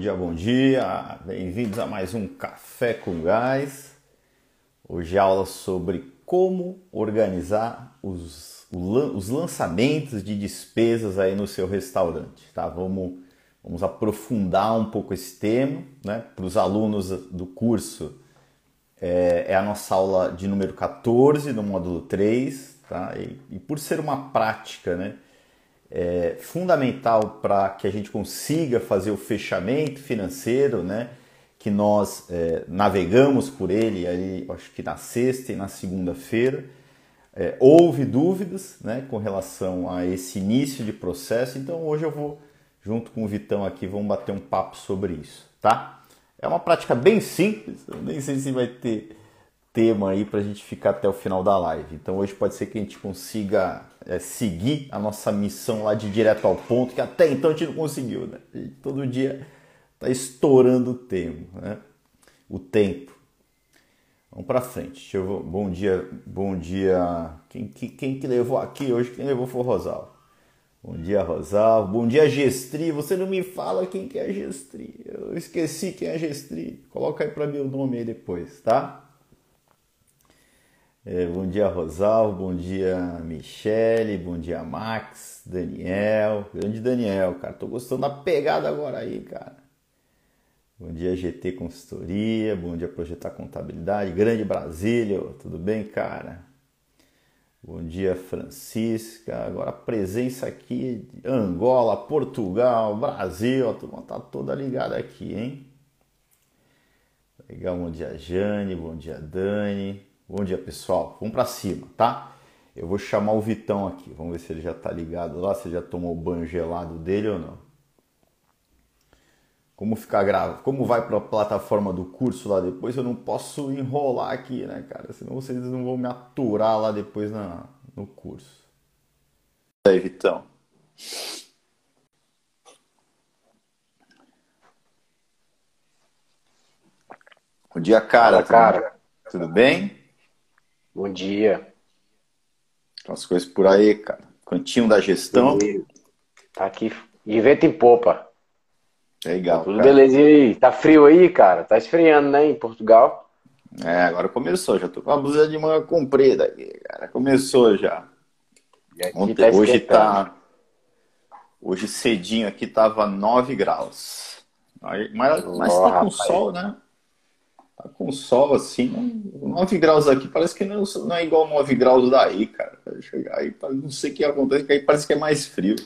Bom dia, bom dia. Bem-vindos a mais um Café com Gás. Hoje aula sobre como organizar os, os lançamentos de despesas aí no seu restaurante, tá? Vamos, vamos aprofundar um pouco esse tema, né? Para os alunos do curso, é, é, a nossa aula de número 14 do módulo 3, tá? E, e por ser uma prática, né? É, fundamental para que a gente consiga fazer o fechamento financeiro, né? Que nós é, navegamos por ele aí, acho que na sexta e na segunda-feira. É, houve dúvidas né, com relação a esse início de processo, então hoje eu vou, junto com o Vitão aqui, vamos bater um papo sobre isso, tá? É uma prática bem simples, eu nem sei se vai ter tema aí para a gente ficar até o final da live. Então hoje pode ser que a gente consiga é, seguir a nossa missão lá de direto ao ponto, que até então a gente não conseguiu, né? todo dia está estourando o tempo, né? O tempo. Vamos para frente. Eu... Bom dia, bom dia. Quem, quem, quem, que levou aqui hoje? Quem levou foi o Rosal. Bom dia, Rosal. Bom dia, Gestri. Você não me fala quem que é Gestri. Eu esqueci quem é Gestri. Coloca aí para mim o nome aí depois, tá? É, bom dia, Rosal. Bom dia, Michele. Bom dia, Max, Daniel. Grande Daniel, cara. Tô gostando da pegada agora aí, cara. Bom dia, GT Consultoria. Bom dia, Projetar Contabilidade. Grande Brasília. Tudo bem, cara? Bom dia, Francisca. Agora presença aqui de Angola, Portugal, Brasil. A turma tá toda ligada aqui, hein? Legal. Bom dia, Jane. Bom dia, Dani. Bom dia, pessoal. Vamos para cima, tá? Eu vou chamar o Vitão aqui. Vamos ver se ele já tá ligado lá, se ele já tomou o banho gelado dele ou não. Como ficar grave? Como vai para a plataforma do curso lá depois? Eu não posso enrolar aqui, né, cara? Senão vocês não vão me aturar lá depois na, no curso. E aí, Vitão? Bom dia, cara. Fala, cara. Tudo bem? Bom dia. As coisas por aí, cara. Cantinho da gestão. Tá aqui de vento em popa. Legal. Tudo cara. belezinha aí. Tá frio aí, cara? Tá esfriando, né, em Portugal? É, agora começou. Já tô com a blusa de manga comprida aqui, cara. Começou já. Ontem, tá hoje tá. Hoje cedinho aqui tava 9 graus. Mas, mas oh, tá com rapaz. sol, né? Com sol assim, 9 graus aqui parece que não, não é igual 9 graus daí, cara. Chegar aí, não sei o que acontece, que aí parece que é mais frio.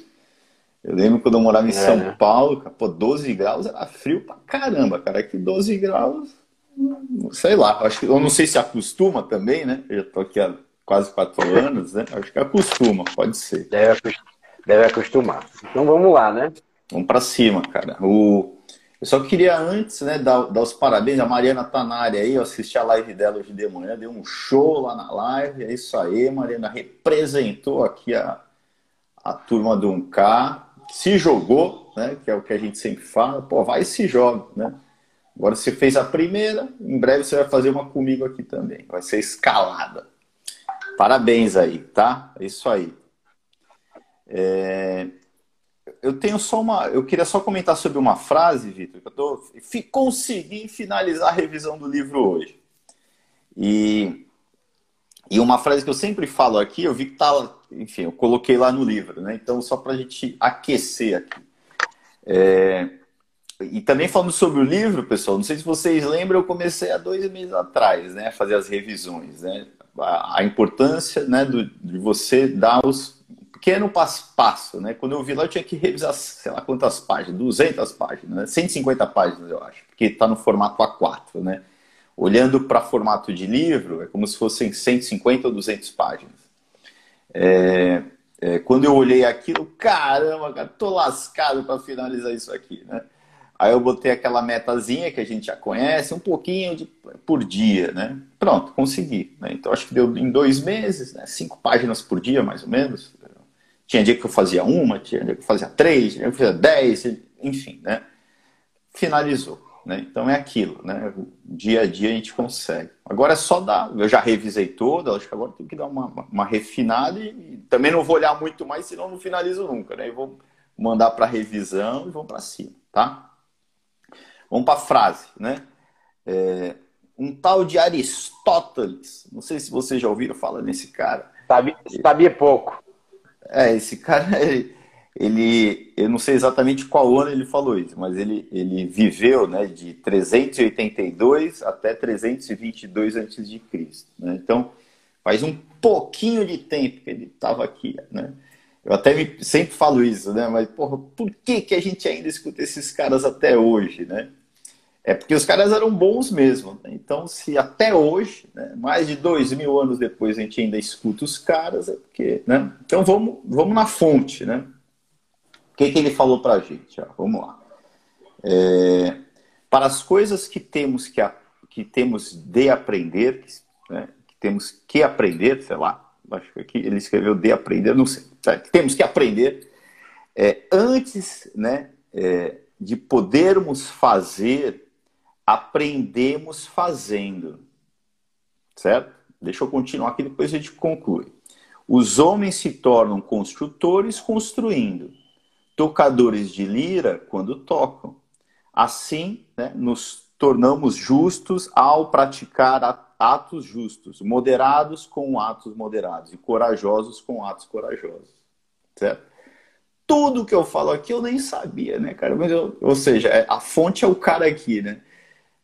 Eu lembro quando eu morava em é, São né? Paulo, pô, 12 graus era frio pra caramba, cara. Aqui 12 graus, sei lá, acho que, eu não sei se acostuma também, né? Eu já tô aqui há quase 4 anos, né? Acho que acostuma, pode ser. Deve, deve acostumar. Então vamos lá, né? Vamos pra cima, cara. O, eu só queria antes, né, dar, dar os parabéns. A Mariana tá na área aí, eu assisti a live dela hoje de manhã, deu um show lá na live. É isso aí, Mariana representou aqui a, a turma do 1K, se jogou, né, que é o que a gente sempre fala. Pô, vai e se joga, né? Agora você fez a primeira, em breve você vai fazer uma comigo aqui também. Vai ser escalada. Parabéns aí, tá? É isso aí. É eu tenho só uma. Eu queria só comentar sobre uma frase, Vitor, que eu tô, consegui finalizar a revisão do livro hoje. E, e uma frase que eu sempre falo aqui, eu vi que tá. Enfim, eu coloquei lá no livro, né? Então, só para a gente aquecer aqui. É, e também falando sobre o livro, pessoal, não sei se vocês lembram, eu comecei há dois meses atrás, né? A fazer as revisões, né? A, a importância né, do, de você dar os pequeno passo passo, né? Quando eu vi lá, eu tinha que revisar, sei lá quantas páginas, 200 páginas, né? 150 páginas, eu acho, porque está no formato A4, né? Olhando para formato de livro, é como se fossem 150 ou 200 páginas. É, é, quando eu olhei aquilo, caramba, cara, tô lascado para finalizar isso aqui, né? Aí eu botei aquela metazinha que a gente já conhece, um pouquinho de, por dia, né? Pronto, consegui. Né? Então acho que deu em dois meses, né? Cinco páginas por dia, mais ou menos. Tinha dia que eu fazia uma, tinha dia que eu fazia três, tinha dia que eu fazia dez, enfim, né? Finalizou. Né? Então é aquilo, né? Dia a dia a gente consegue. Agora é só dar. Eu já revisei toda, acho que agora tem que dar uma, uma refinada e, também não vou olhar muito mais, senão não finalizo nunca, né? Eu vou mandar para revisão e vamos para cima, tá? Vamos para a frase, né? É, um tal de Aristóteles, não sei se vocês já ouviram falar nesse cara. Sabia, sabia pouco. É, esse cara, ele, ele, eu não sei exatamente qual ano ele falou isso, mas ele, ele viveu né, de 382 até 322 a.C. Né? Então, faz um pouquinho de tempo que ele estava aqui. Né? Eu até me, sempre falo isso, né? mas porra, por que, que a gente ainda escuta esses caras até hoje? Né? É porque os caras eram bons mesmo. Né? Então, se até hoje, né, mais de dois mil anos depois, a gente ainda escuta os caras, é porque. Né? Então, vamos, vamos na fonte. Né? O que, que ele falou para a gente? Ó, vamos lá. É, para as coisas que temos que, que temos de aprender, né, que temos que aprender, sei lá, acho que aqui ele escreveu de aprender, não sei, tá, que temos que aprender, é, antes né, é, de podermos fazer aprendemos fazendo. Certo? Deixa eu continuar aqui, depois a gente conclui. Os homens se tornam construtores construindo, tocadores de lira quando tocam. Assim, né, nos tornamos justos ao praticar atos justos, moderados com atos moderados e corajosos com atos corajosos. Certo? Tudo que eu falo aqui eu nem sabia, né, cara? Mas eu, ou seja, é, a fonte é o cara aqui, né?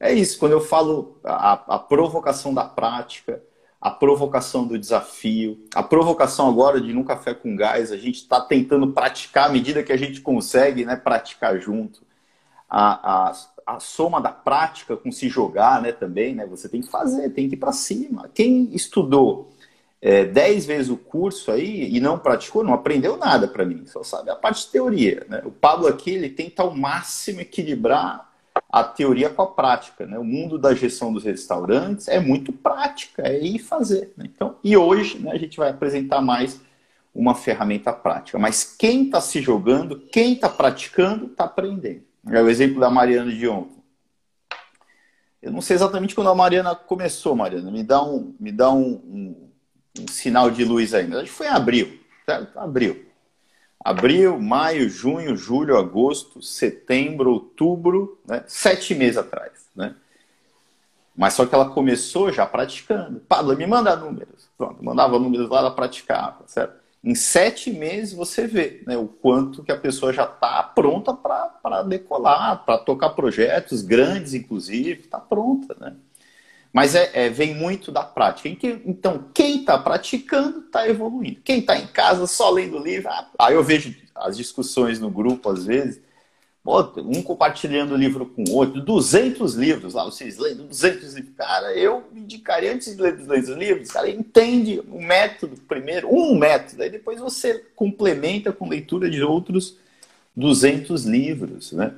É isso, quando eu falo a, a provocação da prática, a provocação do desafio, a provocação agora de num café com gás, a gente está tentando praticar à medida que a gente consegue né, praticar junto. A, a, a soma da prática com se jogar né, também, né, você tem que fazer, tem que ir para cima. Quem estudou é, dez vezes o curso aí e não praticou, não aprendeu nada para mim, só sabe a parte de teoria. Né? O Pablo aqui ele tenta ao máximo equilibrar a teoria com a prática. Né? O mundo da gestão dos restaurantes é muito prática, é ir fazer. Né? Então, e hoje né, a gente vai apresentar mais uma ferramenta prática. Mas quem está se jogando, quem está praticando, está aprendendo. É o exemplo da Mariana de ontem. Eu não sei exatamente quando a Mariana começou, Mariana. Me dá um, me dá um, um, um sinal de luz ainda. Acho que foi em abril. Certo? Abril. Abril, maio, junho, julho, agosto, setembro, outubro, né? sete meses atrás. Né? Mas só que ela começou já praticando. Pablo, me manda números. Pronto, mandava números lá, ela praticava, certo? Em sete meses você vê né, o quanto que a pessoa já está pronta para decolar, para tocar projetos grandes, inclusive, está pronta, né? Mas é, é, vem muito da prática. Então, quem está praticando está evoluindo. Quem está em casa só lendo livro, ah, aí eu vejo as discussões no grupo às vezes, um compartilhando livro com o outro, 200 livros lá, vocês lendo 200 livros. Cara, eu indicaria antes de ler 200 livros, cara, entende o método primeiro, um método, aí depois você complementa com leitura de outros 200 livros, né?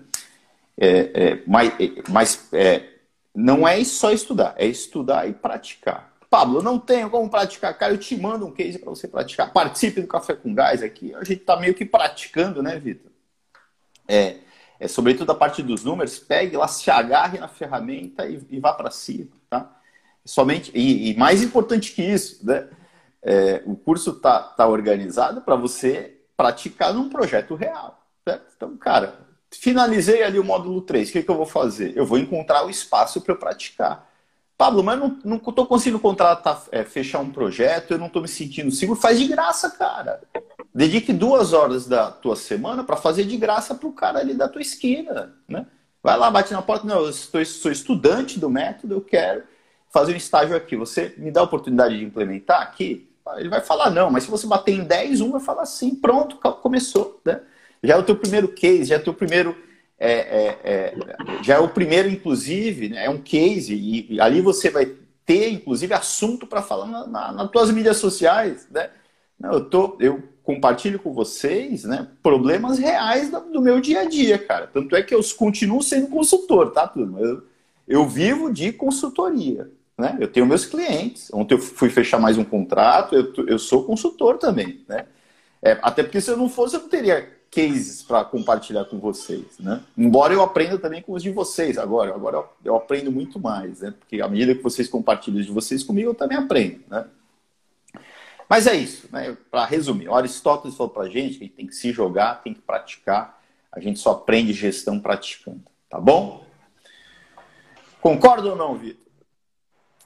É, é, mas, é, mas é, não é só estudar, é estudar e praticar. Pablo, não tenho como praticar. Cara, eu te mando um case para você praticar. Participe do Café com Gás aqui. A gente está meio que praticando, né, Vitor? É, é, sobretudo a parte dos números, pegue lá, se agarre na ferramenta e, e vá para cima, tá? Somente, e, e, mais importante que isso, né? É, o curso tá, tá organizado para você praticar num projeto real. Certo? Então, cara, Finalizei ali o módulo 3. O que, que eu vou fazer? Eu vou encontrar o espaço para eu praticar. Pablo, mas não estou conseguindo contratar, é, fechar um projeto, eu não estou me sentindo seguro. Faz de graça, cara. Dedique duas horas da tua semana para fazer de graça para o cara ali da tua esquina. Né? Vai lá, bate na porta. Não, eu sou estudante do método, eu quero fazer um estágio aqui. Você me dá a oportunidade de implementar aqui? Ele vai falar não, mas se você bater em 10, um vai falar sim. Pronto, começou. Né? Já é o teu primeiro case, já é o teu primeiro. É, é, é, já é o primeiro, inclusive, né, é um case, e, e, ali você vai ter, inclusive, assunto para falar na, na, nas tuas mídias sociais. Né? Não, eu, tô, eu compartilho com vocês né, problemas reais do meu dia a dia, cara. Tanto é que eu continuo sendo consultor, tá, turma? Eu, eu vivo de consultoria. Né? Eu tenho meus clientes. Ontem eu fui fechar mais um contrato, eu, eu sou consultor também. Né? É, até porque se eu não fosse, eu não teria cases para compartilhar com vocês, né? Embora eu aprenda também com os de vocês agora, agora eu aprendo muito mais, né? Porque à medida que vocês compartilham os de vocês comigo, eu também aprendo, né? Mas é isso, né? Para resumir, o Aristóteles falou para gente que a gente tem que se jogar, tem que praticar, a gente só aprende gestão praticando, tá bom? Concorda ou não, Vitor?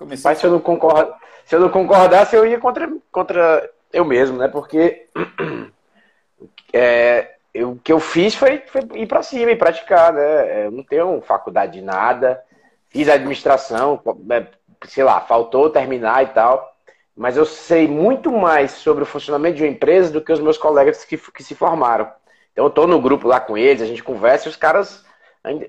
Mas se eu não concordo, se eu não concordasse, eu ia contra, contra eu mesmo, né? Porque é, eu, o que eu fiz foi, foi ir para cima e praticar, né? Eu não tenho faculdade de nada, fiz administração, é, sei lá, faltou terminar e tal, mas eu sei muito mais sobre o funcionamento de uma empresa do que os meus colegas que, que se formaram. Então eu estou no grupo lá com eles, a gente conversa e os caras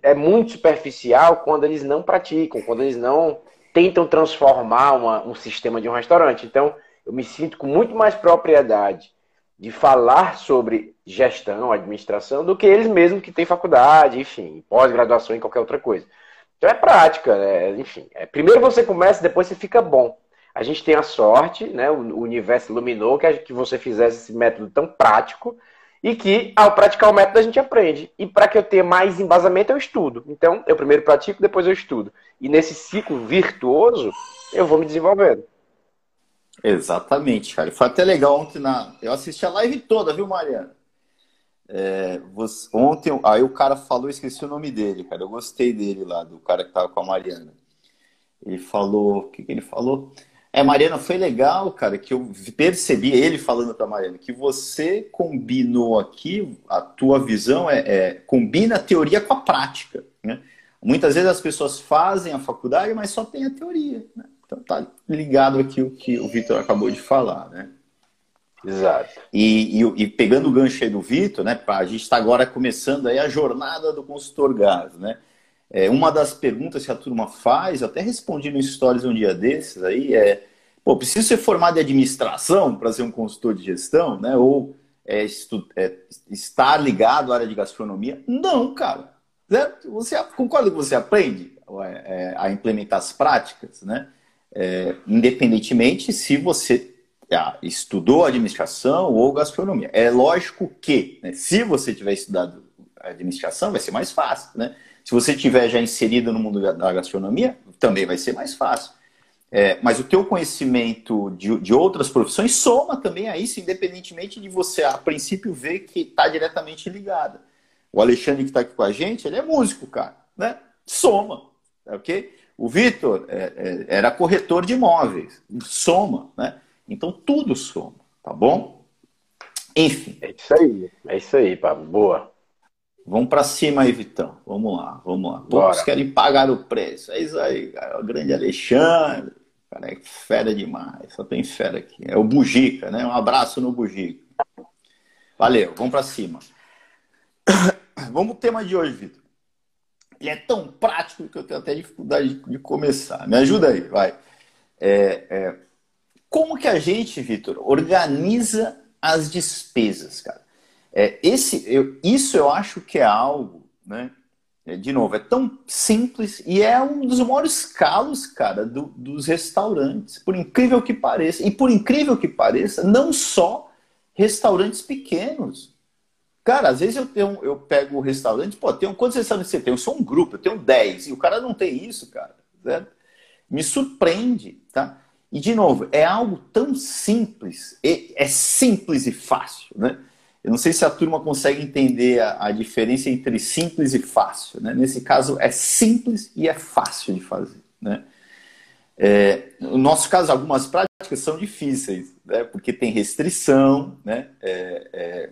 é muito superficial quando eles não praticam, quando eles não tentam transformar uma, um sistema de um restaurante. Então eu me sinto com muito mais propriedade de falar sobre gestão, administração, do que eles mesmos que têm faculdade, enfim, pós-graduação em qualquer outra coisa. Então é prática, né? enfim. É, primeiro você começa, depois você fica bom. A gente tem a sorte, né? O universo iluminou que, que você fizesse esse método tão prático e que, ao praticar o método, a gente aprende. E para que eu tenha mais embasamento, eu estudo. Então, eu primeiro pratico, depois eu estudo. E nesse ciclo virtuoso, eu vou me desenvolvendo. Exatamente, cara. Foi até legal ontem na. Eu assisti a live toda, viu, Mariana? É, você... Ontem, aí o cara falou, esqueci o nome dele, cara. Eu gostei dele lá, do cara que tava com a Mariana. Ele falou. O que, que ele falou? É, Mariana, foi legal, cara, que eu percebi ele falando para Mariana que você combinou aqui, a tua visão é, é, combina a teoria com a prática. Né? Muitas vezes as pessoas fazem a faculdade, mas só tem a teoria. Né? Então tá ligado aqui o que o Vitor acabou de falar, né? Exato. E, e, e pegando o gancho aí do Vitor, né? A gente está agora começando aí a jornada do consultor gás, né? É, uma das perguntas que a turma faz, até respondi no Stories um dia desses aí, é pô, preciso ser formado em administração para ser um consultor de gestão, né? Ou é, é, estar ligado à área de gastronomia? Não, cara. Certo? Você concorda que você aprende é, a implementar as práticas, né? É, independentemente se você ah, estudou administração ou gastronomia. É lógico que, né, se você tiver estudado administração, vai ser mais fácil. Né? Se você tiver já inserido no mundo da gastronomia, também vai ser mais fácil. É, mas o teu conhecimento de, de, outras profissões soma também a isso, independentemente de você, a princípio, ver que está diretamente ligada. O Alexandre que está aqui com a gente, ele é músico, cara. Né? Soma, ok? O Vitor é, é, era corretor de imóveis, soma, né? Então tudo soma, tá bom? Enfim. É isso aí, é isso aí, Pablo. Boa. Vamos para cima aí, Vitão. Vamos lá, vamos lá. Todos querem pagar o preço. É isso aí, cara. O grande Alexandre. Cara, é fera demais. Só tem fera aqui. É o Bugica, né? Um abraço no Bugica. Valeu, vamos para cima. Vamos pro tema de hoje, Vitor. Ele é tão prático que eu tenho até dificuldade de começar. Me ajuda aí, vai. É, é, como que a gente, Vitor, organiza as despesas, cara? É, esse, eu, isso eu acho que é algo, né? É, de novo, é tão simples e é um dos maiores calos, cara, do, dos restaurantes, por incrível que pareça. E por incrível que pareça, não só restaurantes pequenos. Cara, às vezes eu, tenho, eu pego o restaurante, pô, tem, quantos restaurantes você tem? Eu sou um grupo, eu tenho 10, e o cara não tem isso, cara. Certo? Me surpreende, tá? E, de novo, é algo tão simples, é simples e fácil, né? Eu não sei se a turma consegue entender a, a diferença entre simples e fácil, né? Nesse caso, é simples e é fácil de fazer, né? É, no nosso caso, algumas práticas são difíceis, né? porque tem restrição, né? É, é,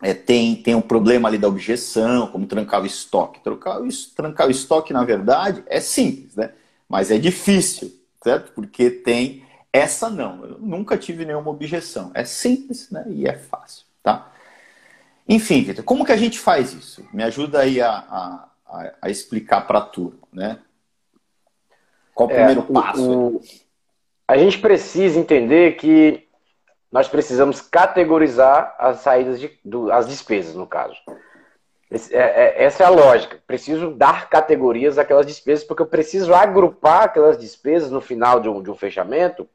é, tem, tem um problema ali da objeção, como trancar o estoque. Trancar o, trancar o estoque, na verdade, é simples, né? Mas é difícil, certo? Porque tem essa não. Eu nunca tive nenhuma objeção. É simples né? e é fácil, tá? Enfim, Vitor, como que a gente faz isso? Me ajuda aí a, a, a, a explicar para a turma, né? Qual o é, primeiro passo? O, a gente precisa entender que nós precisamos categorizar as saídas de, do, as despesas, no caso. Esse, é, é, essa é a lógica. Preciso dar categorias àquelas despesas, porque eu preciso agrupar aquelas despesas no final de um, de um fechamento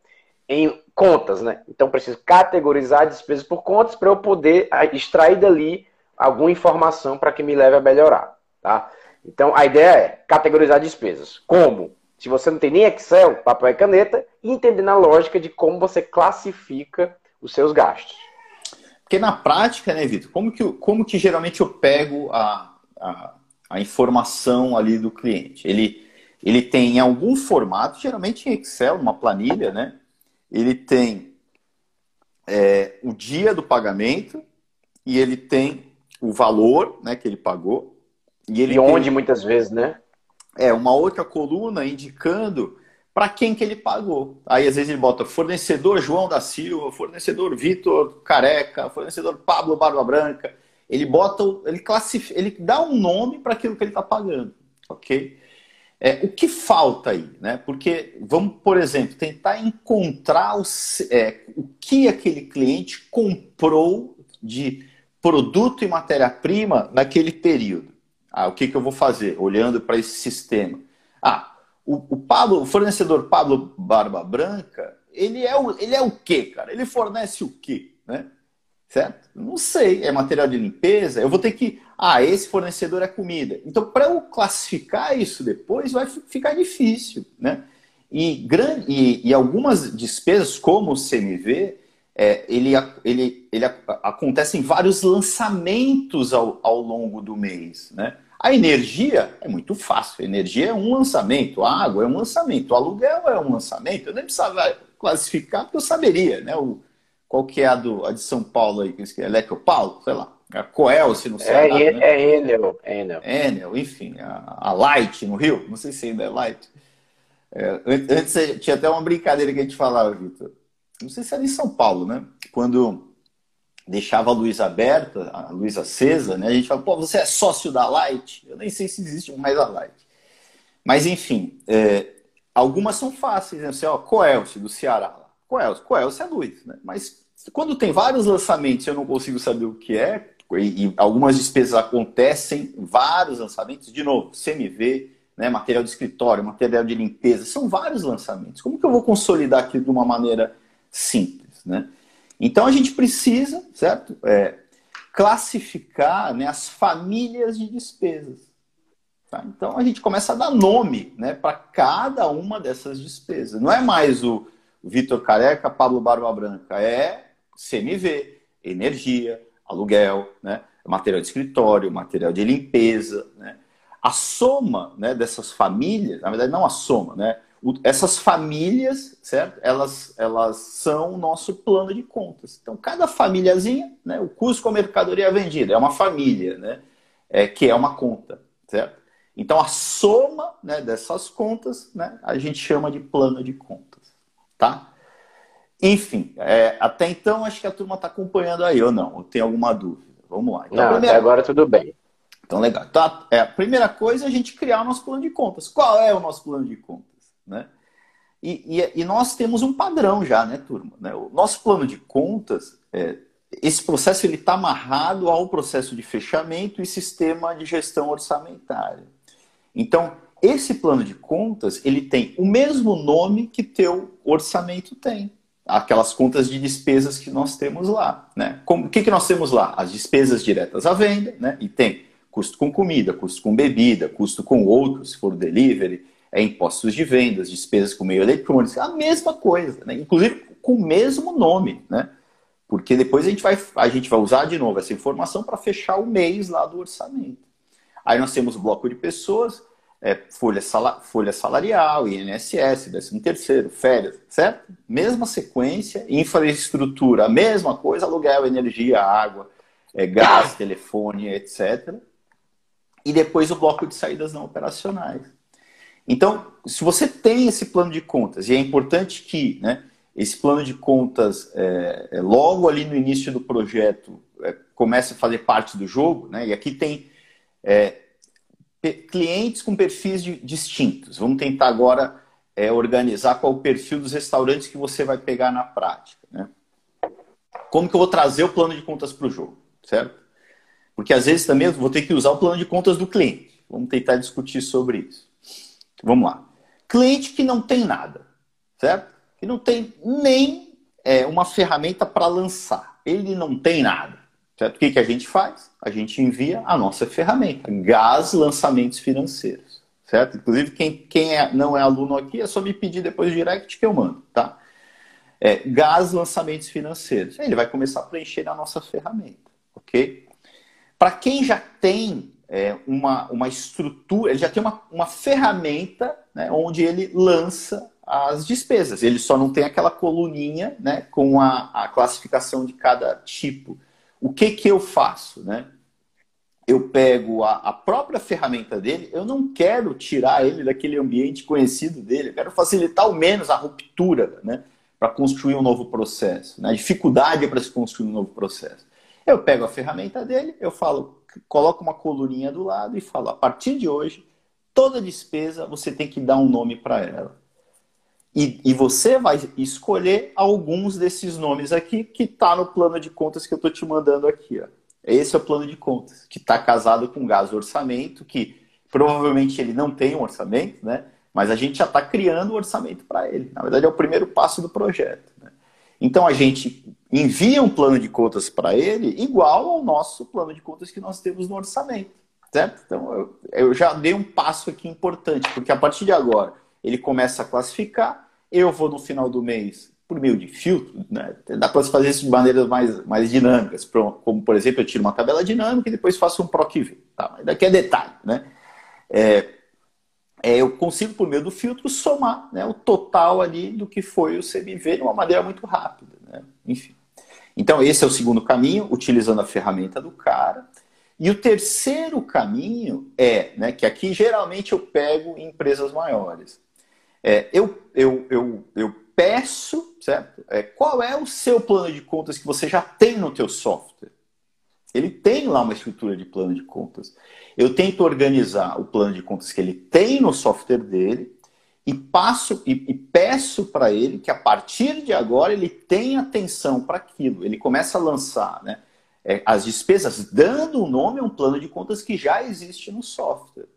em contas, né? Então preciso categorizar despesas por contas para eu poder extrair dali alguma informação para que me leve a melhorar, tá? Então a ideia é categorizar despesas. Como? Se você não tem nem Excel, papel e caneta, e entender na lógica de como você classifica os seus gastos. Porque na prática, né, Vitor, como que, como que geralmente eu pego a, a, a, informação ali do cliente? Ele, ele tem em algum formato, geralmente em Excel, numa planilha, né? Ele tem é, o dia do pagamento e ele tem o valor né, que ele pagou. E, ele e onde tem, muitas vezes, né? É, uma outra coluna indicando para quem que ele pagou. Aí às vezes ele bota fornecedor João da Silva, fornecedor Vitor Careca, fornecedor Pablo Barba Branca. Ele bota, ele classifica, ele dá um nome para aquilo que ele está pagando, ok? É, o que falta aí, né? Porque vamos, por exemplo, tentar encontrar o, é, o que aquele cliente comprou de produto e matéria-prima naquele período. Ah, o que, que eu vou fazer olhando para esse sistema? Ah, o, o, Pablo, o fornecedor Pablo Barba Branca, ele é o, ele é o quê, cara? Ele fornece o quê, né? Certo? Não sei. É material de limpeza? Eu vou ter que. Ah, esse fornecedor é comida. Então, para eu classificar isso depois, vai ficar difícil, né? E, grande, e, e algumas despesas, como o CMV, é, ele, ele, ele acontece em vários lançamentos ao, ao longo do mês, né? A energia é muito fácil. A energia é um lançamento, a água é um lançamento, o aluguel é um lançamento. Eu nem precisava classificar, porque eu saberia, né? O, qual que é a, do, a de São Paulo aí, que é Leco Paulo, sei lá. A Coel, se não sei. É, né? é Enel, Enel. Enel, enfim. A, a, Light no Rio, não sei se ainda é Light. É, antes tinha até uma brincadeira que a gente falava, Vitor. Não sei se era em São Paulo, né? Quando deixava a luz aberta, a luz acesa, né? A gente fala, pô, você é sócio da Light? Eu nem sei se existe mais a Light. Mas, enfim, é, algumas são fáceis, né? Você, ó, Coelce, do Ceará. Coelce, Coelce é luz, né? Mas quando tem vários lançamentos eu não consigo saber o que é, e, algumas despesas acontecem, vários lançamentos, de novo, CMV, né, material de escritório, material de limpeza, são vários lançamentos. Como que eu vou consolidar aquilo de uma maneira simples, né? Então a gente precisa, certo? É, classificar né, as famílias de despesas. Tá? Então a gente começa a dar nome né, para cada uma dessas despesas. Não é mais o Vitor Careca, Pablo Barba Branca, é CMV, energia, aluguel, né, material de escritório, material de limpeza. Né? A soma né, dessas famílias, na verdade não a soma, né? Essas famílias, certo? Elas, elas são o nosso plano de contas. Então, cada famíliazinha, né? O custo com a mercadoria vendida é uma família, né? É, que é uma conta, certo? Então, a soma né, dessas contas, né? A gente chama de plano de contas, tá? Enfim, é, até então acho que a turma está acompanhando aí ou não? Ou tem alguma dúvida? Vamos lá. Então, não, primeira... até agora tudo bem. Então, legal. Então, é, a primeira coisa é a gente criar o nosso plano de contas. Qual é o nosso plano de contas? Né? E, e, e, nós temos um padrão já, né, turma? Né? O nosso plano de contas, é, esse processo ele está amarrado ao processo de fechamento e sistema de gestão orçamentária. Então, esse plano de contas ele tem o mesmo nome que teu orçamento tem. Aquelas contas de despesas que nós temos lá. Né? Como, o que, que nós temos lá? As despesas diretas à venda, né? e tem custo com comida, custo com bebida, custo com outros, se for delivery, é, impostos de vendas, despesas com meio eletrônico, a mesma coisa, né? inclusive com o mesmo nome, né? Porque depois a gente vai, a gente vai usar de novo essa informação para fechar o mês lá do orçamento. Aí nós temos o bloco de pessoas, é, folha, sala, folha salarial, INSS, 13 terceiro, férias, certo? Mesma sequência, infraestrutura, a mesma coisa, aluguel, energia, água, é, gás, telefone, etc. E depois o bloco de saídas não operacionais. Então, se você tem esse plano de contas, e é importante que né, esse plano de contas, é, é, logo ali no início do projeto, é, comece a fazer parte do jogo, né, e aqui tem é, clientes com perfis de, distintos. Vamos tentar agora é, organizar qual o perfil dos restaurantes que você vai pegar na prática. Né? Como que eu vou trazer o plano de contas para o jogo, certo? Porque às vezes também eu vou ter que usar o plano de contas do cliente. Vamos tentar discutir sobre isso. Vamos lá. Cliente que não tem nada, certo? Que não tem nem é, uma ferramenta para lançar. Ele não tem nada. Certo? O que, que a gente faz? A gente envia a nossa ferramenta, Gás Lançamentos Financeiros. Certo? Inclusive, quem, quem é, não é aluno aqui, é só me pedir depois direct que eu mando, tá? É, Gás Lançamentos Financeiros. Ele vai começar a preencher a nossa ferramenta, ok? Para quem já tem é, uma, uma estrutura, ele já tem uma, uma ferramenta né, onde ele lança as despesas. Ele só não tem aquela coluninha né, com a, a classificação de cada tipo. O que, que eu faço? Né? Eu pego a, a própria ferramenta dele, eu não quero tirar ele daquele ambiente conhecido dele, eu quero facilitar ao menos a ruptura né, para construir um novo processo. Né? A dificuldade para se construir um novo processo. Eu pego a ferramenta dele, eu falo, coloco uma coluninha do lado e falo, a partir de hoje, toda despesa você tem que dar um nome para ela. E, e, você vai escolher alguns desses nomes aqui que está no plano de contas que eu estou te mandando aqui. Ó. Esse é o plano de contas, que está casado com gás orçamento, que provavelmente ele não tem um orçamento, né? mas a gente já está criando o um orçamento para ele. Na verdade, é o primeiro passo do projeto. Né? Então, a gente envia um plano de contas para ele igual ao nosso plano de contas que nós temos no orçamento. Certo? Então, eu, eu já dei um passo aqui importante, porque a partir de agora ele começa a classificar, eu vou no final do mês por meio de filtro, né? dá para fazer isso de maneiras mais, mais dinâmicas, como por exemplo, eu tiro uma tabela dinâmica e depois faço um PROC-V. Tá? Daqui é detalhe. Né? É, é, eu consigo, por meio do filtro, somar né, o total ali do que foi o CMV de uma maneira muito rápida. Né? Enfim. Então, esse é o segundo caminho, utilizando a ferramenta do cara. E o terceiro caminho é, né, que aqui geralmente eu pego em empresas maiores. É, eu, eu, eu, eu peço, certo? É, qual é o seu plano de contas que você já tem no teu software? Ele tem lá uma estrutura de plano de contas. Eu tento organizar o plano de contas que ele tem no software dele e passo e, e peço para ele que a partir de agora ele tenha atenção para aquilo. Ele começa a lançar, né? É, as despesas dando o um nome a um plano de contas que já existe no software.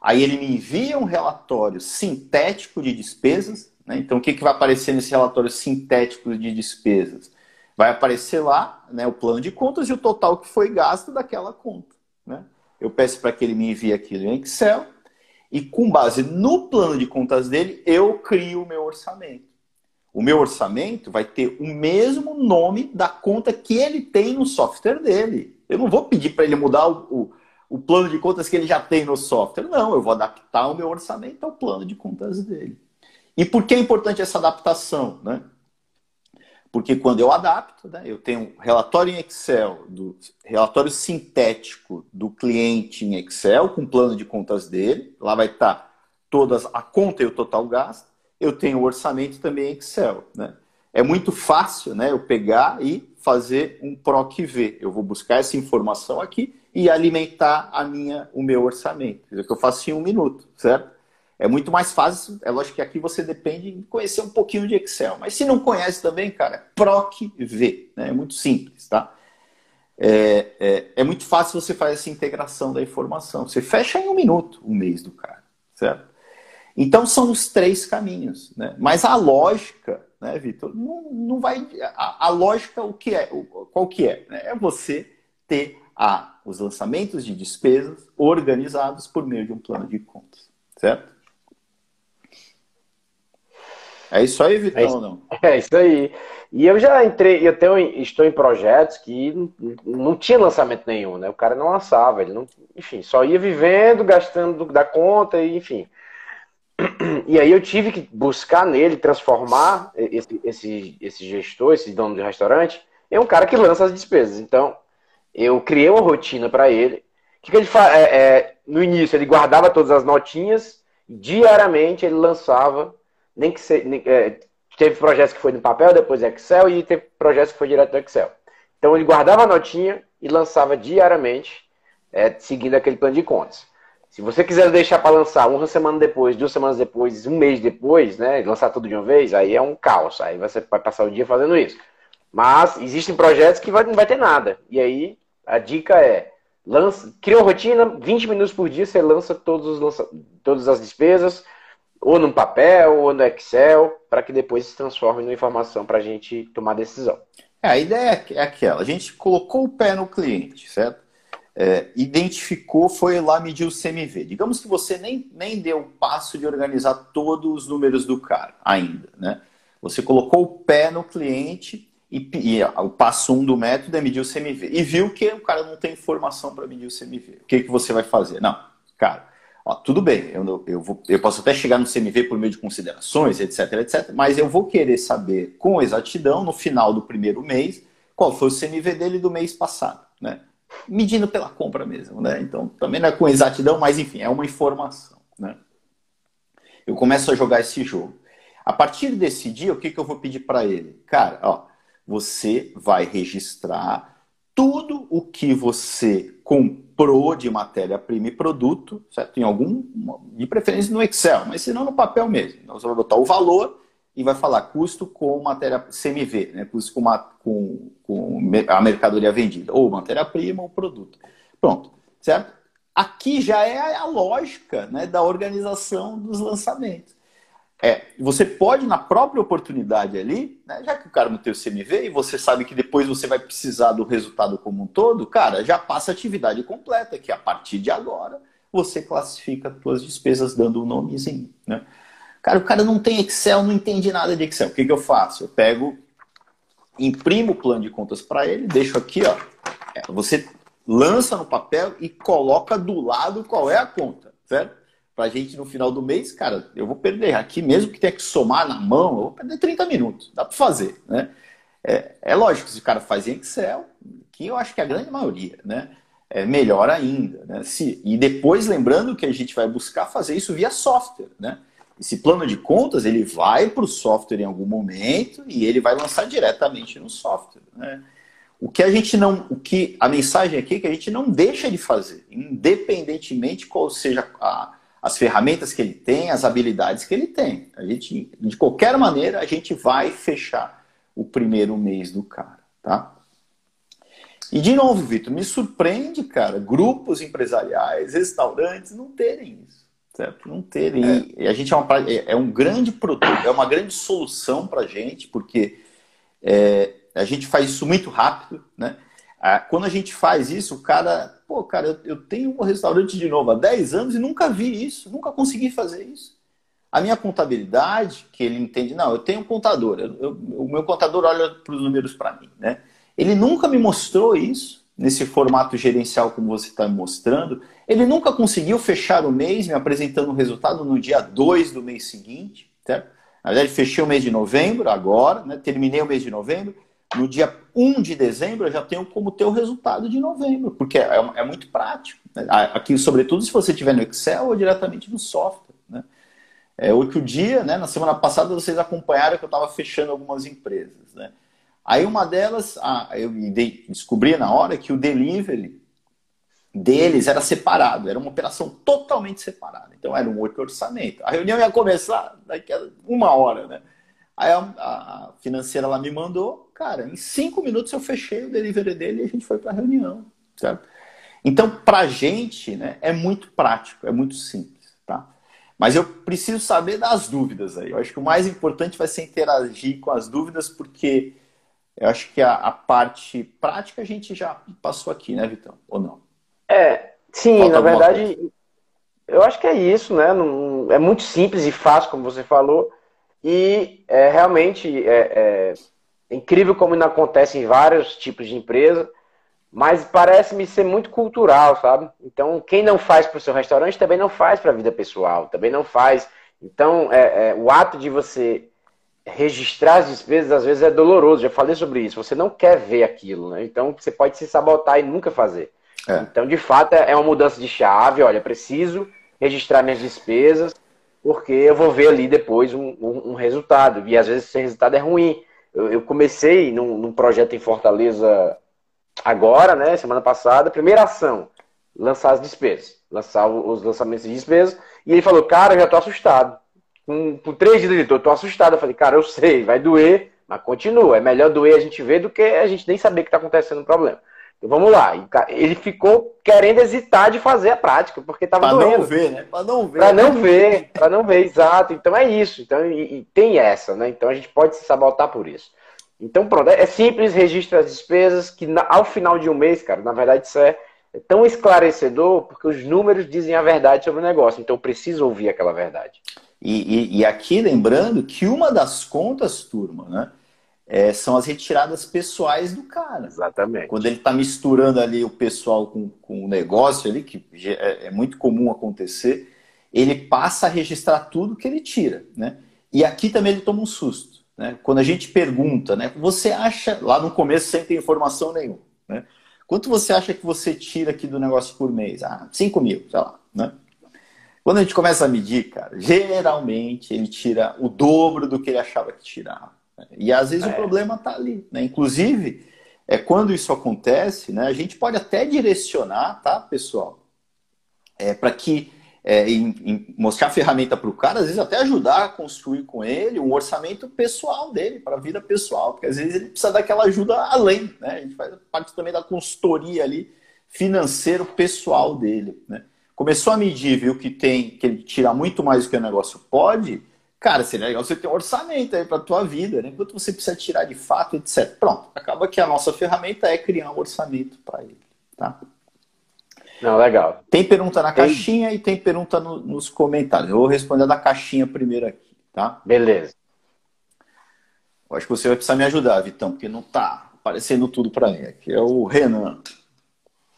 Aí ele me envia um relatório sintético de despesas. Né? Então, o que, que vai aparecer nesse relatório sintético de despesas? Vai aparecer lá né, o plano de contas e o total que foi gasto daquela conta. Né? Eu peço para que ele me envie aquilo em Excel e, com base no plano de contas dele, eu crio o meu orçamento. O meu orçamento vai ter o mesmo nome da conta que ele tem no software dele. Eu não vou pedir para ele mudar o, o o plano de contas que ele já tem no software. Não, eu vou adaptar o meu orçamento ao plano de contas dele. E por que é importante essa adaptação? Né? Porque quando eu adapto, né, eu tenho relatório em Excel, do relatório sintético do cliente em Excel, com plano de contas dele. Lá vai estar todas a conta e o total gasto. Eu tenho o orçamento também em Excel. Né? É muito fácil né, eu pegar e fazer um PROC-V. Eu vou buscar essa informação aqui e alimentar a minha, o meu orçamento. É o que eu faço em um minuto, certo? É muito mais fácil. É lógico que aqui você depende de conhecer um pouquinho de Excel. Mas se não conhece também, cara, PROC-V. Né? É muito simples, tá? É, é, é, muito fácil você fazer essa integração da informação. Você fecha em um minuto o mês do cara, certo? Então são os três caminhos, né? Mas a lógica, né, Vitor, não, não vai. A, a, lógica, o que é? Qual que é? É você ter a os lançamentos de despesas organizados por meio de um plano de contas, certo? É isso aí, Vitão, é isso, não? É isso aí. E eu já entrei, eu tenho, estou em projetos que não, não tinha lançamento nenhum, né? O cara não lançava, ele não, enfim, só ia vivendo, gastando da conta, e enfim. E aí eu tive que buscar nele, transformar esse, esse, esse gestor, esse dono de restaurante, em um cara que lança as despesas. Então, eu criei uma rotina para ele. O que, que ele faz? É, é, no início, ele guardava todas as notinhas, diariamente ele lançava, nem que se, é, teve projetos que foi no papel, depois Excel, e teve projetos que foi direto do Excel. Então ele guardava a notinha e lançava diariamente, é, seguindo aquele plano de contas. Se você quiser deixar para lançar uma semana depois, duas semanas depois, um mês depois, né, lançar tudo de uma vez, aí é um caos. Aí você vai passar o dia fazendo isso. Mas existem projetos que vai, não vai ter nada. E aí a dica é, lança, cria uma rotina, 20 minutos por dia você lança, todos lança todas as despesas, ou no papel, ou no Excel, para que depois se transforme em informação para a gente tomar decisão. É, a ideia é aquela, a gente colocou o pé no cliente, certo? É, identificou, foi lá medir o CMV. Digamos que você nem, nem deu o passo de organizar todos os números do cara ainda, né? Você colocou o pé no cliente e, e, o passo um do método é medir o CMV. E viu que o cara não tem informação para medir o CMV. O que, que você vai fazer? Não, cara, ó, tudo bem, eu, eu, vou, eu posso até chegar no CMV por meio de considerações, etc, etc, mas eu vou querer saber com exatidão, no final do primeiro mês, qual foi o CMV dele do mês passado, né? Medindo pela compra mesmo, né? Então, também não é com exatidão, mas enfim, é uma informação, né? Eu começo a jogar esse jogo. A partir desse dia, o que, que eu vou pedir para ele? Cara, ó, você vai registrar tudo o que você comprou de matéria-prima e produto, certo? Em algum, de preferência no Excel, mas se não no papel mesmo. Então você vai botar o valor e vai falar custo com matéria CMV, né? custo com, uma, com, com a mercadoria vendida, ou matéria-prima ou produto. Pronto, certo? Aqui já é a lógica né, da organização dos lançamentos. É, você pode, na própria oportunidade ali, né, já que o cara não tem o CMV e você sabe que depois você vai precisar do resultado como um todo, cara, já passa a atividade completa, que a partir de agora você classifica as suas despesas dando um nomezinho. Né? Cara, o cara não tem Excel, não entende nada de Excel. O que, que eu faço? Eu pego, imprimo o plano de contas para ele, deixo aqui, ó. É, você lança no papel e coloca do lado qual é a conta, certo? Pra gente no final do mês, cara, eu vou perder aqui, mesmo que tenha que somar na mão, eu vou perder 30 minutos. Dá para fazer, né? É, é, lógico, se o cara faz em Excel, que eu acho que é a grande maioria, né? É melhor ainda, né? Se, e depois, lembrando que a gente vai buscar fazer isso via software, né? Esse plano de contas, ele vai para o software em algum momento e ele vai lançar diretamente no software, né? O que a gente não, o que a mensagem aqui é que a gente não deixa de fazer, independentemente qual seja a, as ferramentas que ele tem, as habilidades que ele tem. A gente, de qualquer maneira, a gente vai fechar o primeiro mês do cara, tá? E de novo, Vitor, me surpreende, cara, grupos empresariais, restaurantes não terem isso, certo? Não terem. É. a gente é, uma, é, é, um grande produto, é uma grande solução para a gente, porque é, a gente faz isso muito rápido, né? Ah, quando a gente faz isso, o cara, pô, cara, eu, tenho um restaurante de novo há 10 anos e nunca vi isso, nunca consegui fazer isso. A minha contabilidade, que ele entende, não, eu tenho um contador, eu, eu, o meu contador olha para os números para mim, né? Ele nunca me mostrou isso nesse formato gerencial como você está mostrando. Ele nunca conseguiu fechar o mês me apresentando o resultado no dia 2 do mês seguinte, certo? Na verdade, fechei o mês de novembro, agora, né? terminei o mês de novembro. No dia 1 de dezembro, eu já tenho como ter o resultado de novembro, porque é, é muito prático. Né? Aqui, sobretudo, se você tiver no Excel ou diretamente no software. Né? É, outro dia, né, na semana passada, vocês acompanharam que eu estava fechando algumas empresas. Né? Aí uma delas, ah, eu descobri na hora que o delivery deles era separado, era uma operação totalmente separada. Então era um outro orçamento. A reunião ia começar daqui a uma hora, né? Aí a, a, financeira ela me mandou, cara, em cinco minutos eu fechei o delivery dele e a gente foi para a reunião, certo? Então, para a gente, né, é muito prático, é muito simples, tá? Mas eu preciso saber das dúvidas aí. Eu acho que o mais importante vai ser interagir com as dúvidas, porque eu acho que a, a parte prática a gente já passou aqui, né, Vitão? Ou não? É, sim, Falta na verdade, coisa? eu acho que é isso, né? Não, é muito simples e fácil, como você falou. E é, realmente é, é, incrível como não acontece em vários tipos de empresa, mas parece-me ser muito cultural, sabe? Então, quem não faz para o seu restaurante também não faz para a vida pessoal, também não faz. Então, é, é, o ato de você registrar as despesas às vezes é doloroso. Já falei sobre isso. Você não quer ver aquilo, né? Então, você pode se sabotar e nunca fazer. É. Então, de fato, é uma mudança de chave. Olha, preciso registrar minhas despesas porque eu vou ver ali depois um, um, um resultado. E às vezes esse resultado é ruim. Eu, eu comecei num, num, projeto em Fortaleza agora, né? Semana passada, primeira ação, lançar as despesas, lançar os lançamentos de despesas. E ele falou, cara, eu já tô assustado. Com, com três dias de eu tô assustado. Eu falei, cara, eu sei, vai doer, mas continua. É melhor doer a gente ver do que a gente nem saber que está acontecendo o problema. Vamos lá. Ele ficou querendo hesitar de fazer a prática, porque estava doendo. Para não ver, né? Para não ver. Para não ver, para não ver, exato. Então é isso. Então, e, e, tem essa, né? Então a gente pode se sabotar por isso. Então pronto, é, é simples, registra as despesas, que na, ao final de um mês, cara, na verdade isso é, é tão esclarecedor, porque os números dizem a verdade sobre o negócio. Então eu preciso ouvir aquela verdade. E, e, e aqui lembrando que uma das contas, turma, né? É, são as retiradas pessoais do cara. Exatamente. Quando ele está misturando ali o pessoal com, com o negócio ali, que é, é, muito comum acontecer, ele passa a registrar tudo que ele tira, né? E aqui também ele toma um susto, né? Quando a gente pergunta, né? Você acha, lá no começo sem ter informação nenhuma, né? Quanto você acha que você tira aqui do negócio por mês? Ah, 5 mil, sei lá, né? Quando a gente começa a medir, cara, geralmente ele tira o dobro do que ele achava que tirava. E às vezes é. o problema está ali. Né? Inclusive, é, quando isso acontece, né, a gente pode até direcionar, tá, pessoal? É, para que é, em, em mostrar a ferramenta para o cara, às vezes até ajudar a construir com ele um orçamento pessoal dele, para a vida pessoal, porque às vezes ele precisa daquela ajuda além. Né? A gente faz parte também da consultoria ali financeiro pessoal dele. Né? Começou a medir, viu que tem que ele tira muito mais do que o negócio pode cara, seria legal você ter um orçamento aí para tua vida, né? Quanto você precisa tirar de fato, etc. Pronto, acaba que a nossa ferramenta é criar um orçamento para ele, tá? Não, legal. Tem pergunta na tem... caixinha e tem pergunta no, nos comentários. Eu vou responder da caixinha primeiro aqui, tá? Beleza. Eu acho que você vai precisar me ajudar, Vitão, porque não tá aparecendo tudo para mim. Aqui é o Renan.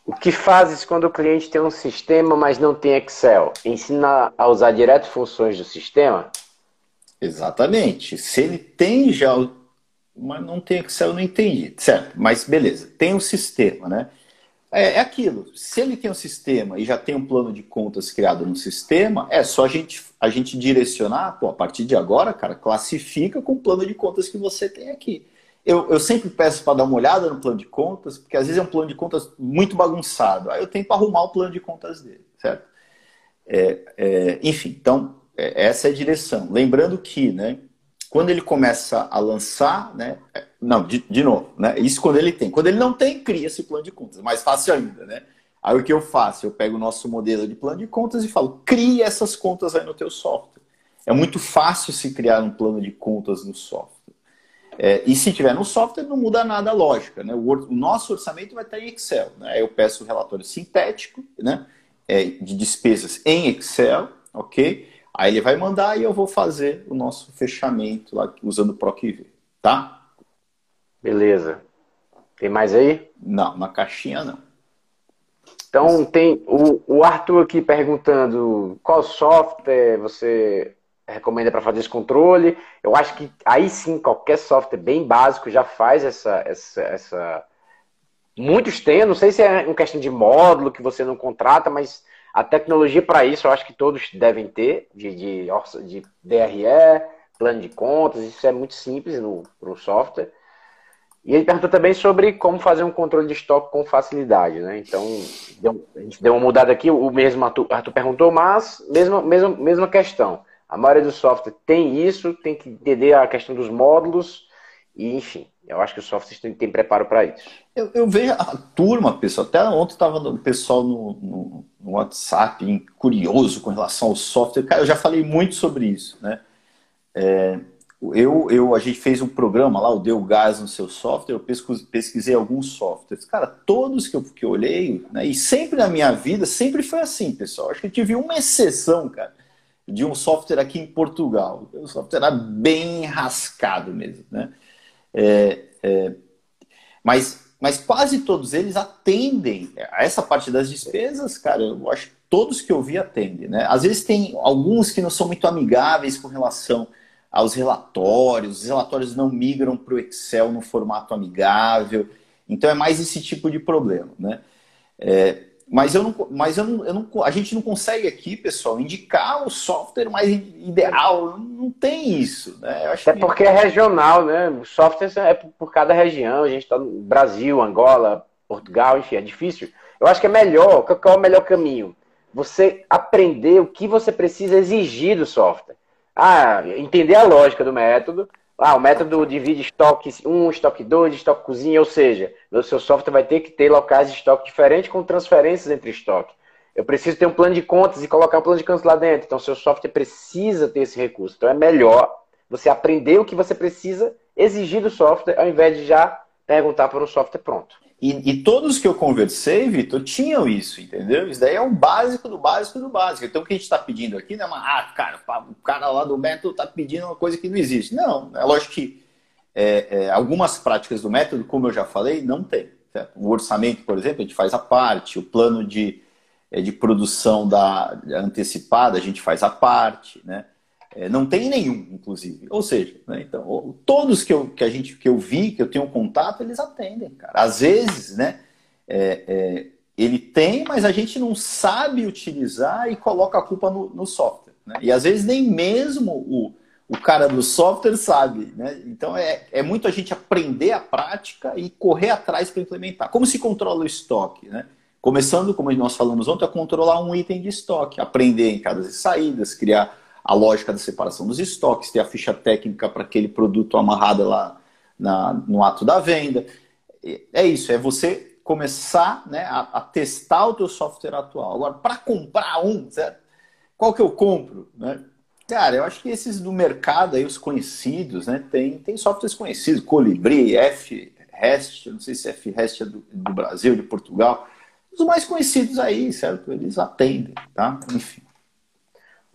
O que fazes quando o cliente tem um sistema, mas não tem Excel? Ensina a usar direto funções do sistema? Exatamente. Se ele tem já, mas não tem Excel, eu não entendi. Certo, mas beleza, tem um sistema, né? É, é, aquilo. Se ele tem um sistema e já tem um plano de contas criado no sistema, é só a gente, a gente direcionar, pô, a partir de agora, cara, classifica com o plano de contas que você tem aqui. Eu, eu sempre peço para dar uma olhada no plano de contas, porque às vezes é um plano de contas muito bagunçado. Aí eu tenho para arrumar o plano de contas dele, certo? É, é, enfim, então essa é a direção. Lembrando que, né, quando ele começa a lançar, né, é, não, de, de novo, né, isso quando ele tem. Quando ele não tem, cria esse plano de contas. Mais fácil ainda, né? Aí o que eu faço? Eu pego o nosso modelo de plano de contas e falo, crie essas contas aí no teu software. É muito fácil se criar um plano de contas no software. É, e se tiver no software, não muda nada a lógica. Né? O, o, nosso orçamento vai estar em Excel. Né? Eu peço o relatório sintético né? É, de despesas em Excel, ok? Aí ele vai mandar e eu vou fazer o nosso fechamento lá usando o PROCV, tá? Beleza. Tem mais aí? Não, na caixinha não. Então tem o, o Arthur aqui perguntando qual software você recomenda para fazer esse controle. Eu acho que aí sim qualquer software bem básico já faz essa, essa, essa... Muitos têm, não sei se é uma questão de módulo que você não contrata, mas a tecnologia para isso eu acho que todos devem ter, de, de, de DRE, plano de contas, isso é muito simples no, no software. E ele perguntou também sobre como fazer um controle de estoque com facilidade, né? Então, deu, a gente deu uma mudada aqui, o mesmo Arthur, Arthur perguntou, mas mesma, mesma, mesma questão. A maioria do software tem isso, tem que entender a questão dos módulos, e enfim, eu acho que o software tem, tem preparo para isso. Eu, eu, vejo a turma, pessoal, até ontem estava o pessoal no, no, no, WhatsApp curioso com relação ao software. Cara, eu já falei muito sobre isso, né? É, eu, eu, a gente fez um programa lá, o Deu Gás no seu software, eu pesquisei alguns softwares. Cara, todos que eu, que eu olhei, né, e sempre na minha vida, sempre foi assim, pessoal. Acho que eu tive uma exceção, cara, de um software aqui em Portugal. O software era bem rascado mesmo, né? É, é, mas, mas quase todos eles atendem a essa parte das despesas, cara. Eu acho que todos que eu vi atendem, né? Às vezes tem alguns que não são muito amigáveis com relação aos relatórios, os relatórios não migram para o Excel no formato amigável. Então é mais esse tipo de problema, né? É, mas eu não, mas eu não, eu não, a gente não consegue aqui, pessoal, indicar o software mais ideal. Não tem isso. Né? é que... porque é regional, né? O software é por cada região. A gente está no Brasil, Angola, Portugal, enfim, é difícil. Eu acho que é melhor. Qual é o melhor caminho? Você aprender o que você precisa exigir do software. Ah, entender a lógica do método, ah, o método divide estoque 1, estoque 2, estoque cozinha, ou seja, o seu software vai ter que ter locais de estoque diferentes com transferências entre estoque. Eu preciso ter um plano de contas e colocar um plano de contas lá dentro. Então, seu software precisa ter esse recurso. Então, é melhor você aprender o que você precisa exigir do software, ao invés de já perguntar para o software pronto. E, e, todos que eu conversei, Vitor, tinham isso, entendeu? Isso daí é o básico do básico do básico. Então, o que a gente está pedindo aqui não é uma, ah, cara, o cara lá do método está pedindo uma coisa que não existe. Não, é lógico que é, é, algumas práticas do método, como eu já falei, não tem. Certo? O orçamento, por exemplo, a gente faz a parte, o plano de, é, de produção da antecipada a gente faz a parte, né? É, não tem nenhum, inclusive. Ou seja, né, então, todos que eu, que a gente que eu vi, que eu tenho contato, eles atendem, cara. Às vezes, né? É, é, ele tem, mas a gente não sabe utilizar e coloca a culpa no, no software. Né? E às vezes nem mesmo o, o cara do software sabe. Né? Então é, é muito a gente aprender a prática e correr atrás para implementar. Como se controla o estoque? Né? Começando, como nós falamos ontem, a controlar um item de estoque, aprender entradas e saídas, criar a lógica da separação dos estoques, ter a ficha técnica para aquele produto amarrado lá na, no ato da venda. É isso, é você começar né, a, a, testar o teu software atual. Agora, para comprar um, certo? qual que eu compro? Né? Cara, eu acho que esses do mercado aí, os conhecidos, né? Tem, tem softwares conhecidos, Colibri, F-Rest, não sei se F-Rest é do, do Brasil, de Portugal. Os mais conhecidos aí, certo? Eles atendem, tá? Enfim.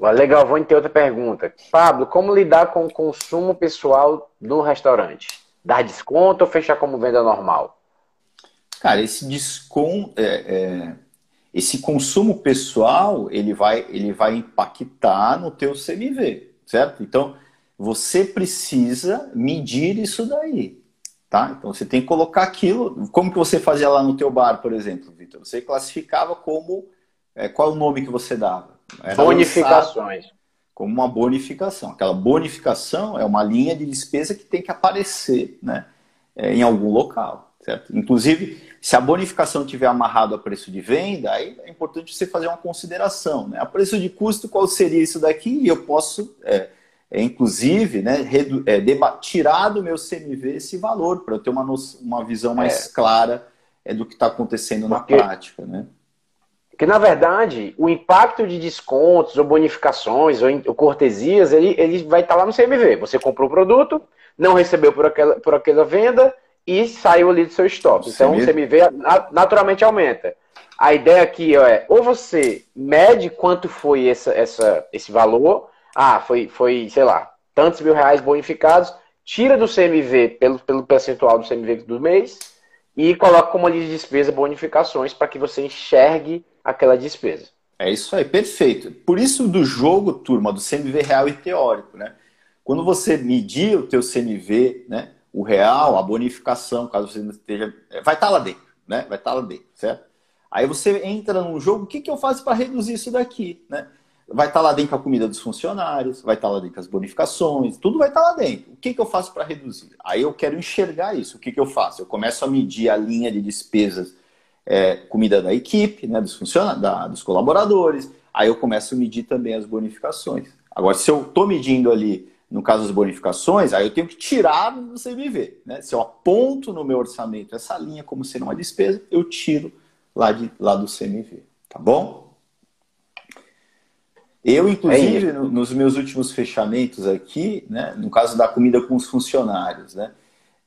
Legal, vou ter outra pergunta. Pablo, como lidar com o consumo pessoal no restaurante? Dar desconto ou fechar como venda normal? Cara, esse desconto, é, é, esse consumo pessoal, ele vai, ele vai impactar no teu CMV, certo? Então, você precisa medir isso daí, tá? Então, você tem que colocar aquilo, como que você fazia lá no teu bar, por exemplo, Vitor? Você classificava como, é, qual o nome que você dava? Era Bonificações. Como uma bonificação. Aquela bonificação é uma linha de despesa que tem que aparecer, né? É, em algum local, certo? Inclusive, se a bonificação tiver amarrado a preço de venda, aí é importante você fazer uma consideração. Né? A preço de custo, qual seria isso daqui? E eu posso, é, é, inclusive, né, redu- é, tirar do meu CMV esse valor, para eu ter uma, uma visão mais é. clara é, do que está acontecendo Porque... na prática. Né? Porque, na verdade, o impacto de descontos ou bonificações ou, cortesias, ele, ele vai estar tá lá no CMV. Você comprou o produto, não recebeu por aquela, por aquela venda, e saiu ali do seu estoque. Então, o CMV naturalmente aumenta. A ideia aqui é, ou você mede quanto foi essa, essa, esse valor, ah, foi, foi, sei lá, tantos mil reais bonificados, tira do CMV pelo, pelo percentual do CMV do mês e coloca como ali de despesa bonificações para que você enxergue aquela despesa. É isso aí, perfeito. Por isso do jogo, turma, do CMV real e teórico, né? Quando você medir o teu CMV, né? o real, a bonificação, caso você não esteja. É, vai estar tá lá dentro, né? Vai estar tá lá dentro, certo? Aí você entra num jogo, o que, que eu faço para reduzir isso daqui, né? Vai estar tá lá dentro a comida dos funcionários, vai estar lá dentro as bonificações, tudo vai estar lá dentro. O que, que eu faço para reduzir? Aí eu quero enxergar isso. O que, que eu faço? Eu começo a medir a linha de despesas, é, comida da equipe, né, dos funcionários, da, dos colaboradores. Aí eu começo a medir também as bonificações. Agora, se eu estou medindo ali no caso das bonificações, aí eu tenho que tirar do CMV. Né? Se eu aponto no meu orçamento essa linha como sendo uma despesa, eu tiro lá, de, lá do CMV. Tá bom? Eu, inclusive, é no, nos meus últimos fechamentos aqui, né, no caso da comida com os funcionários, né,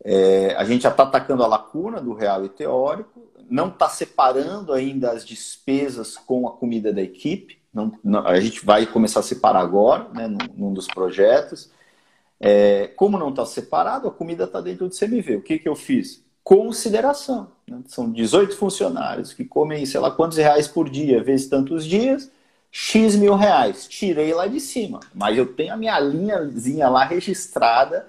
é, a gente já está atacando a lacuna do real e teórico, não está separando ainda as despesas com a comida da equipe, não, não, a gente vai começar a separar agora, né, num, num dos projetos. É, como não está separado, a comida está dentro do CMV. O que, que eu fiz? Consideração. Né? São 18 funcionários que comem, sei lá, quantos reais por dia, vezes tantos dias, X mil reais. Tirei lá de cima. Mas eu tenho a minha linhazinha lá registrada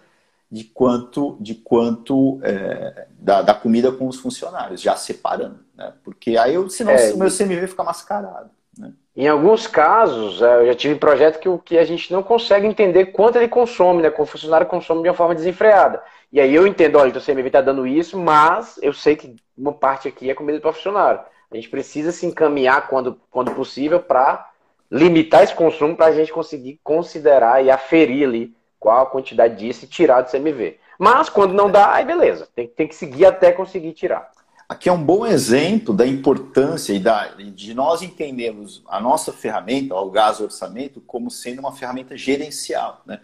de quanto, de quanto é, da, da, comida com os funcionários, já separando. Né? Porque aí, eu, senão, é, o meu CMV fica mascarado. Né? Em alguns casos, é, eu já tive projeto que, que a gente não consegue entender quanto ele consome, né? Como o funcionário consome de uma forma desenfreada. E aí eu entendo, olha, o CMV está dando isso, mas eu sei que uma parte aqui é comida para funcionário. A gente precisa se encaminhar quando, quando possível para limitar esse consumo para a gente conseguir considerar e aferir ali qual a quantidade disso e tirar do CMV. Mas quando não dá, aí beleza. Tem, tem que seguir até conseguir tirar. Aqui é um bom exemplo da importância e da, de nós entendermos a nossa ferramenta, o gás orçamento, como sendo uma ferramenta gerencial. Né?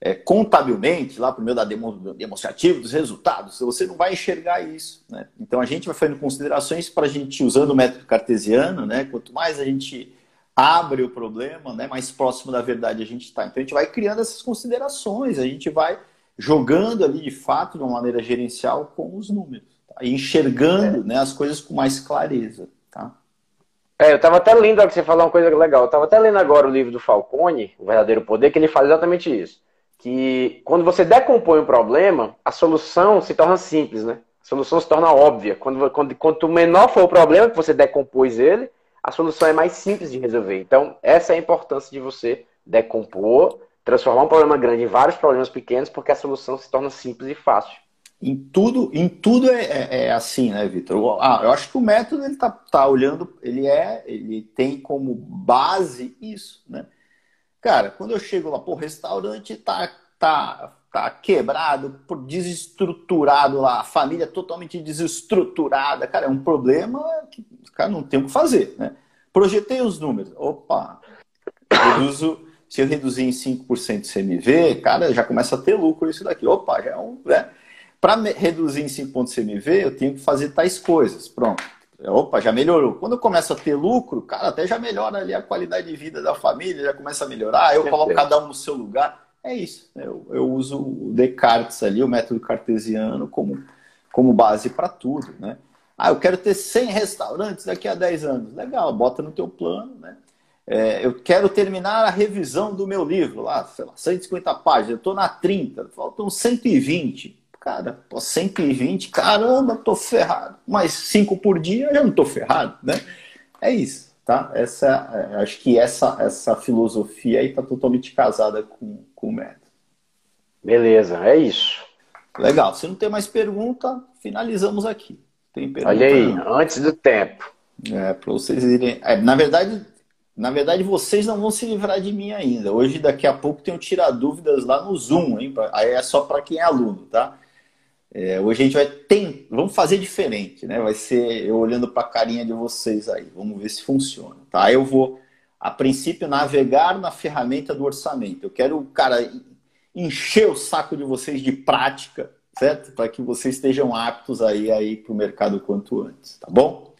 É, contabilmente, lá para o meu da demonstrativo dos resultados, você não vai enxergar isso. Né? Então a gente vai fazendo considerações para a gente, usando o método cartesiano, né? quanto mais a gente abre o problema, né? mais próximo da verdade a gente está. Então a gente vai criando essas considerações, a gente vai jogando ali de fato, de uma maneira gerencial, com os números. Tá? E enxergando é. né, as coisas com mais clareza. Tá? É, eu estava até lendo, que você falou uma coisa legal, eu estava até lendo agora o livro do Falcone, O Verdadeiro Poder, que ele fala exatamente isso. Que quando você decompõe um problema, a solução se torna simples, né? A solução se torna óbvia. Quando, quando, quanto menor for o problema que você decompôs ele, a solução é mais simples de resolver. Então, essa é a importância de você decompor, transformar um problema grande em vários problemas pequenos, porque a solução se torna simples e fácil. Em tudo, em tudo é, é, é assim, né, Vitor? Ah, eu acho que o método ele tá, tá olhando, ele é, ele tem como base isso, né? Cara, quando eu chego lá, pô, restaurante tá, tá, tá quebrado, desestruturado lá, a família totalmente desestruturada, cara, é um problema que cara não tem o que fazer, né? Projetei os números, opa, reduzo, se eu reduzir em 5% de CMV, cara, já começa a ter lucro isso daqui, opa, já é um, né? Para reduzir em 5 pontos CMV, eu tenho que fazer tais coisas. Pronto. Opa, já melhorou. Quando eu começo a ter lucro, cara, até já melhora ali a qualidade de vida da família, já começa a melhorar. Eu coloco cada um no seu lugar. É isso. Eu, eu uso o Descartes ali, o método cartesiano, como, como base para tudo, né? Ah, eu quero ter 100 restaurantes daqui a 10 anos. Legal, bota no teu plano, né? É, eu quero terminar a revisão do meu livro, lá, sei lá, 150 páginas, eu estou na 30, faltam 120. Cara, pô, 120, caramba, tô ferrado. Mas 5 por dia, eu já não tô ferrado, né? É isso, tá? Essa, é, acho que essa, essa filosofia aí tá totalmente casada com, com o método. Beleza, é isso. Legal. Se não tem mais pergunta, finalizamos aqui. Tem pergunta, Olha aí, antes do tempo. É, para vocês irem. É, na verdade, na verdade, vocês não vão se livrar de mim ainda. Hoje, daqui a pouco, tem um tirar dúvidas lá no Zoom, hein? Aí é só para quem é aluno, tá? É, hoje a gente vai ter, vamos fazer diferente, né? Vai ser eu olhando para a carinha de vocês aí, vamos ver se funciona, tá? Eu vou, a princípio, navegar na ferramenta do orçamento. Eu quero, cara, encher o saco de vocês de prática, certo? Para que vocês estejam aptos aí aí para o mercado quanto antes, tá bom?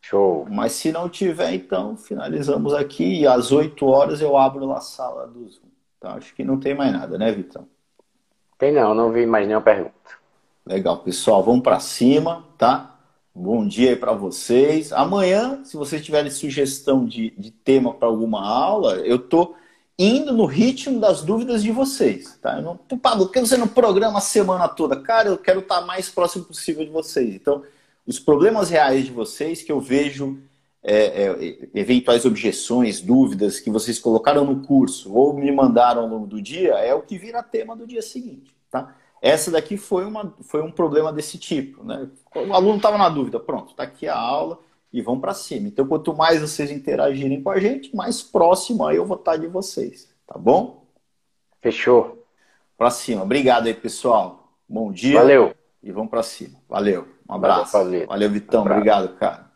Show. Mas se não tiver, então finalizamos aqui e às 8 horas eu abro a sala do Zoom. Tá? Acho que não tem mais nada, né, Vitão? Tem não, não vi mais nenhuma pergunta. Legal, pessoal, vamos para cima, tá? Bom dia aí para vocês. Amanhã, se vocês tiverem sugestão de, de tema para alguma aula, eu tô indo no ritmo das dúvidas de vocês, tá? Eu não, Pablo, por que você não programa a semana toda? Cara, eu quero estar mais próximo possível de vocês. Então, os problemas reais de vocês que eu vejo é, é, eventuais objeções, dúvidas que vocês colocaram no curso ou me mandaram ao longo do dia, é o que vira tema do dia seguinte, tá? Essa daqui foi, uma, foi um problema desse tipo. Né? O aluno estava na dúvida, pronto, está aqui a aula e vão para cima. Então, quanto mais vocês interagirem com a gente, mais próximo aí eu vou estar de vocês. Tá bom? Fechou. Para cima. Obrigado aí, pessoal. Bom dia. Valeu. E vamos para cima. Valeu. Um abraço. Valeu, Valeu Vitão. Um Obrigado, cara.